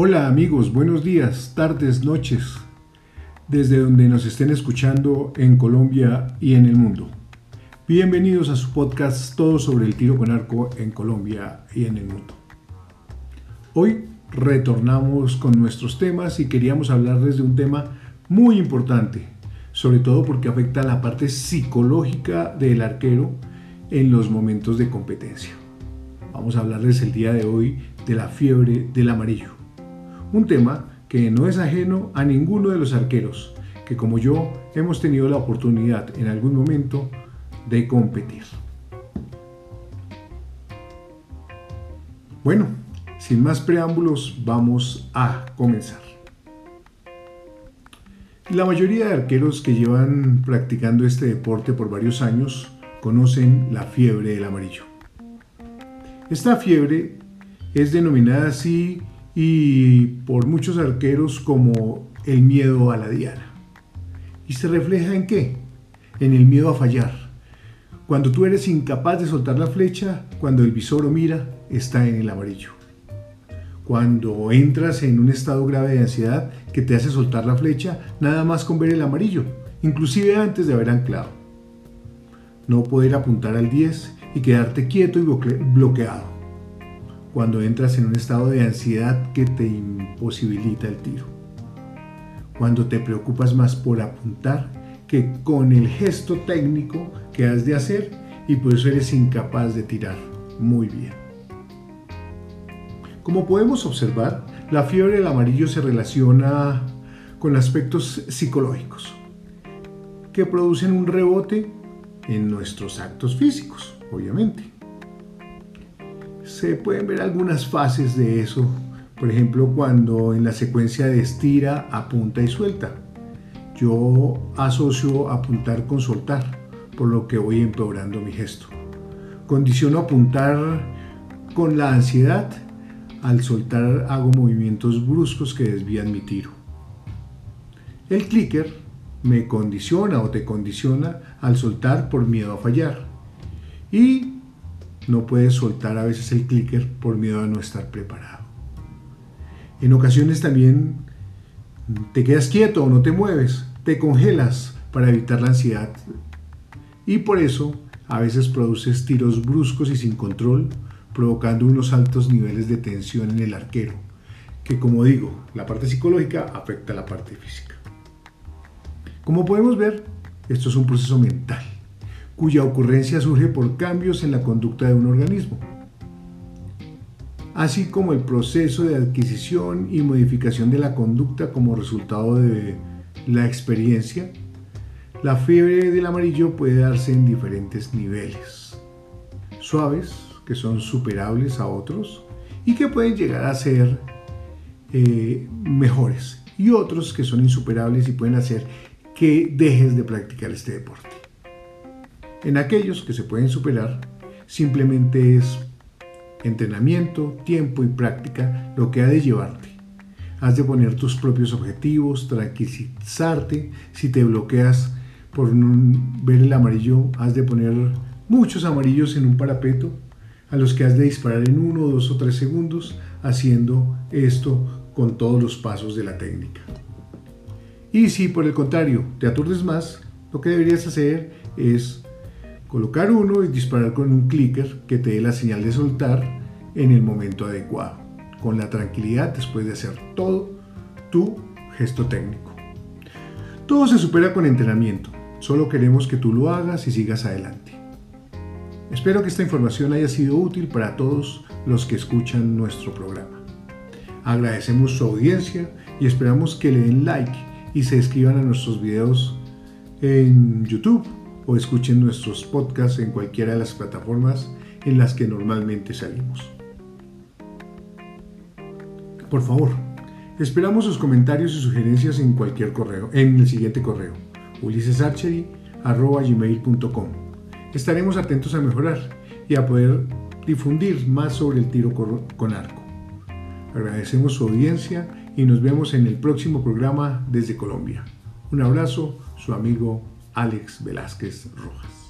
Hola amigos, buenos días, tardes, noches, desde donde nos estén escuchando en Colombia y en el mundo. Bienvenidos a su podcast Todo sobre el tiro con arco en Colombia y en el mundo. Hoy retornamos con nuestros temas y queríamos hablarles de un tema muy importante, sobre todo porque afecta a la parte psicológica del arquero en los momentos de competencia. Vamos a hablarles el día de hoy de la fiebre del amarillo. Un tema que no es ajeno a ninguno de los arqueros, que como yo hemos tenido la oportunidad en algún momento de competir. Bueno, sin más preámbulos, vamos a comenzar. La mayoría de arqueros que llevan practicando este deporte por varios años conocen la fiebre del amarillo. Esta fiebre es denominada así y por muchos arqueros como el miedo a la diana. ¿Y se refleja en qué? En el miedo a fallar. Cuando tú eres incapaz de soltar la flecha, cuando el visor mira está en el amarillo. Cuando entras en un estado grave de ansiedad que te hace soltar la flecha nada más con ver el amarillo, inclusive antes de haber anclado. No poder apuntar al 10 y quedarte quieto y bloqueado cuando entras en un estado de ansiedad que te imposibilita el tiro. Cuando te preocupas más por apuntar que con el gesto técnico que has de hacer y por eso eres incapaz de tirar muy bien. Como podemos observar, la fiebre del amarillo se relaciona con aspectos psicológicos que producen un rebote en nuestros actos físicos obviamente. Se pueden ver algunas fases de eso, por ejemplo cuando en la secuencia de estira, apunta y suelta. Yo asocio apuntar con soltar, por lo que voy empeorando mi gesto. Condiciono apuntar con la ansiedad, al soltar hago movimientos bruscos que desvían mi tiro. El clicker me condiciona o te condiciona al soltar por miedo a fallar y no puedes soltar a veces el clicker por miedo a no estar preparado. En ocasiones también te quedas quieto o no te mueves, te congelas para evitar la ansiedad y por eso a veces produces tiros bruscos y sin control, provocando unos altos niveles de tensión en el arquero, que como digo, la parte psicológica afecta a la parte física. Como podemos ver, esto es un proceso mental cuya ocurrencia surge por cambios en la conducta de un organismo, así como el proceso de adquisición y modificación de la conducta como resultado de la experiencia, la fiebre del amarillo puede darse en diferentes niveles, suaves, que son superables a otros, y que pueden llegar a ser eh, mejores, y otros que son insuperables y pueden hacer que dejes de practicar este deporte. En aquellos que se pueden superar, simplemente es entrenamiento, tiempo y práctica lo que ha de llevarte. Has de poner tus propios objetivos, tranquilizarte. Si te bloqueas por ver el amarillo, has de poner muchos amarillos en un parapeto a los que has de disparar en uno, dos o tres segundos, haciendo esto con todos los pasos de la técnica. Y si por el contrario te aturdes más, lo que deberías hacer es Colocar uno y disparar con un clicker que te dé la señal de soltar en el momento adecuado, con la tranquilidad después de hacer todo tu gesto técnico. Todo se supera con entrenamiento, solo queremos que tú lo hagas y sigas adelante. Espero que esta información haya sido útil para todos los que escuchan nuestro programa. Agradecemos su audiencia y esperamos que le den like y se inscriban a nuestros videos en YouTube o escuchen nuestros podcasts en cualquiera de las plataformas en las que normalmente salimos. Por favor, esperamos sus comentarios y sugerencias en cualquier correo, en el siguiente correo, ulisesarchery.com. Estaremos atentos a mejorar y a poder difundir más sobre el tiro con arco. Agradecemos su audiencia y nos vemos en el próximo programa desde Colombia. Un abrazo, su amigo Alex Velázquez Rojas.